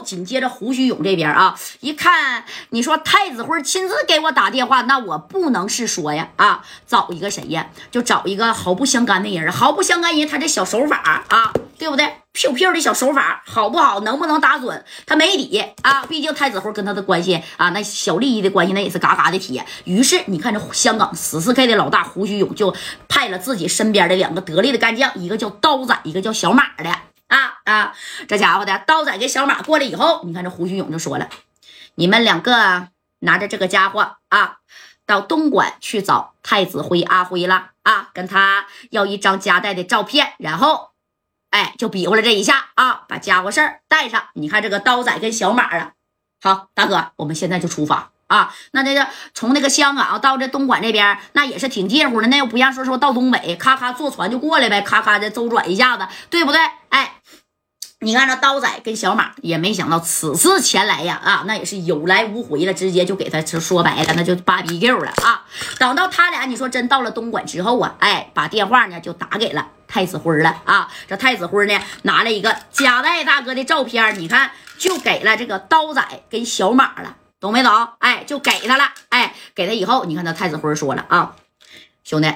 紧接着胡须勇这边啊，一看你说太子辉亲自给我打电话，那我不能是说呀啊，找一个谁呀？就找一个毫不相干的人，毫不相干人，他这小手法啊，对不对？飘飘的小手法好不好？能不能打准？他没底啊！毕竟太子辉跟他的关系啊，那小利益的关系那也是嘎嘎的铁。于是你看这香港十四 K 的老大胡须勇就派了自己身边的两个得力的干将，一个叫刀仔，一个叫小马的啊啊！这家伙的刀仔跟小马过来以后，你看这胡须勇就说了：“你们两个拿着这个家伙啊，到东莞去找太子辉阿辉了啊，跟他要一张夹带的照片，然后。”哎，就比划了这一下啊，把家伙事儿带上。你看这个刀仔跟小马啊，好，大哥，我们现在就出发啊。那这个从那个香港到这东莞这边，那也是挺近乎的。那又不像说说到东北，咔咔坐船就过来呗，咔咔的周转一下子，对不对？哎，你看这刀仔跟小马也没想到此次前来呀，啊，那也是有来无回了，直接就给他说白了，那就芭比 Q 了啊。等到他俩，你说真到了东莞之后啊，哎，把电话呢就打给了。太子辉了啊！这太子辉呢，拿了一个贾代大哥的照片，你看就给了这个刀仔跟小马了，懂没懂？哎，就给他了。哎，给他以后，你看他太子辉说了啊，兄弟，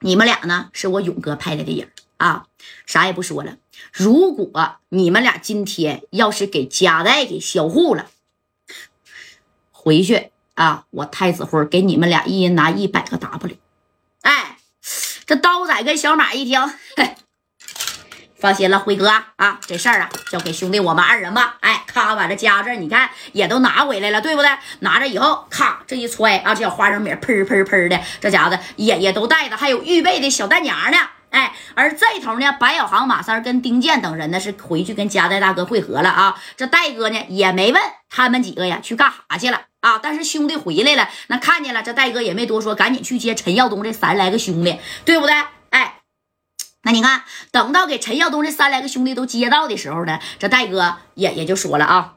你们俩呢是我勇哥派来的人啊，啥也不说了。如果你们俩今天要是给夹带给销户了，回去啊，我太子辉给你们俩一人拿一百个 W。哎这刀仔跟小马一听，放心了，辉哥啊，这事儿啊交给兄弟我们二人吧。哎，咔把这家这你看也都拿回来了，对不对？拿着以后，咔这一揣啊，这小花生米喷喷喷的，这家伙也也都带着，还有预备的小弹夹呢。哎，而这头呢，白小航、马三跟丁健等人呢是回去跟夹代大哥会合了啊。这戴哥呢也没问他们几个呀去干啥去了。啊！但是兄弟回来了，那看见了这戴哥也没多说，赶紧去接陈耀东这三来个兄弟，对不对？哎，那你看，等到给陈耀东这三来个兄弟都接到的时候呢，这戴哥也也就说了啊，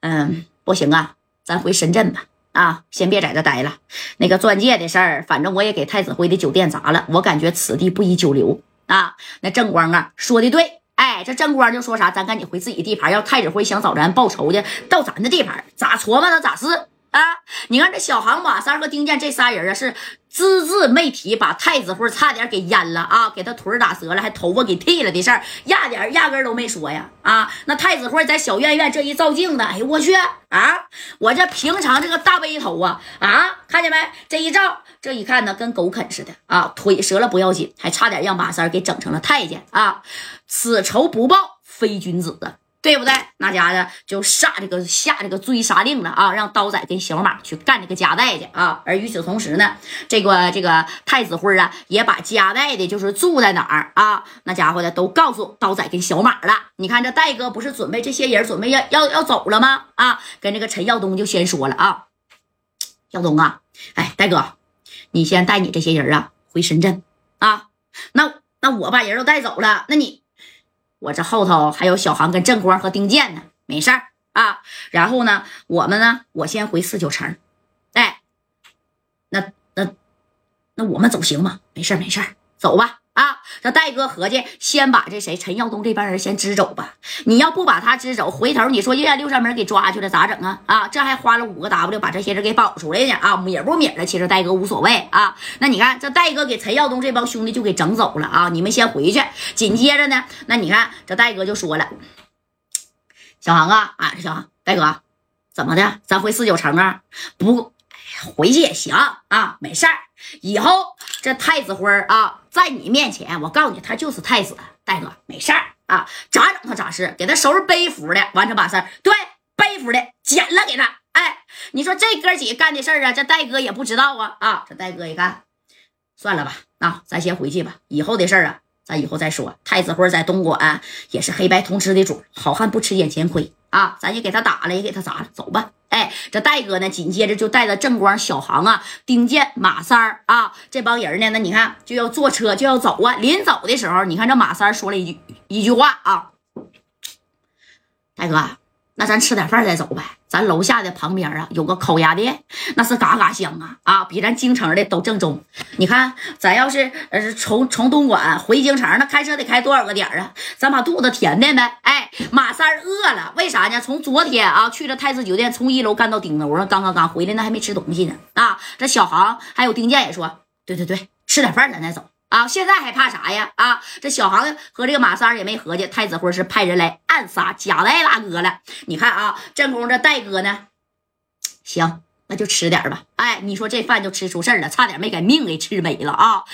嗯，不行啊，咱回深圳吧，啊，先别在这待了。那个钻戒的事儿，反正我也给太子辉的酒店砸了，我感觉此地不宜久留啊。那正光啊，说的对。哎，这正光就说啥，咱赶紧回自己地盘。要太子辉想找咱报仇去，到咱的地盘咋琢磨他咋是啊？你看这小航、马三和丁健这仨人啊，是只字没提把太子辉差点给淹了啊，给他腿打折了，还头发给剃了的事儿，压点压根都没说呀啊！那太子辉在小院院这一照镜子，哎呦我去啊！我这平常这个大背头啊啊，看见没？这一照。这一看呢，跟狗啃似的啊！腿折了不要紧，还差点让马三给整成了太监啊！此仇不报非君子啊，对不对？那家的就下这个下这个追杀令了啊！让刀仔跟小马去干这个夹带去啊！而与此同时呢，这个这个太子辉啊，也把夹带的就是住在哪儿啊？那家伙的都告诉刀仔跟小马了。你看这戴哥不是准备这些人准备要要要走了吗？啊，跟这个陈耀东就先说了啊，耀东啊，哎，戴哥。你先带你这些人啊回深圳啊，那那我把人都带走了，那你我这后头还有小航跟正光和丁健呢，没事儿啊。然后呢，我们呢，我先回四九城，哎，那那那我们走行吗？没事儿没事儿，走吧。那，戴哥合计先把这谁陈耀东这帮人先支走吧。你要不把他支走，回头你说又让六扇门给抓去了咋整啊？啊，这还花了五个 W 把这些人给保出来呢啊，米不米的，其实戴哥无所谓啊。那你看这戴哥给陈耀东这帮兄弟就给整走了啊，你们先回去。紧接着呢，那你看这戴哥就说了，小航啊啊，小航，戴哥怎么的？咱回四九城啊？不，回去也行啊，没事儿。以后这太子辉啊，在你面前，我告诉你，他就是太子。戴哥，没事儿啊，咋整他咋是，给他收拾背服的，完成把事儿。对，背服的剪了给他。哎，你说这哥几个干的事儿啊，这戴哥也不知道啊啊！这戴哥一看，算了吧，那咱先回去吧。以后的事儿啊，咱以后再说。太子辉在东莞也是黑白通吃的主，好汉不吃眼前亏啊！咱也给他打了，也给他砸了，走吧。哎，这戴哥呢，紧接着就带着正光、小航啊、丁健、马三儿啊这帮人呢，那你看就要坐车就要走啊。临走的时候，你看这马三说了一句一句话啊：“戴哥，那咱吃点饭再走呗。咱楼下的旁边啊有个烤鸭店，那是嘎嘎香啊啊，比咱京城的都正宗。你看，咱要是呃从从东莞回京城，那开车得开多少个点啊？咱把肚子填填呗。哎，马三饿了，为啥呢？从昨天啊去了太子酒店，从一楼干到顶楼上，刚刚刚回来，那还没吃东西呢。啊，这小航还有丁健也说，对对对，吃点饭咱再走。啊，现在还怕啥呀？啊，这小航和这个马三也没合计，太子辉是派人来暗杀贾代大哥了。你看啊，正宫这代哥呢，行，那就吃点吧。哎，你说这饭就吃出事了，差点没给命给吃没了啊！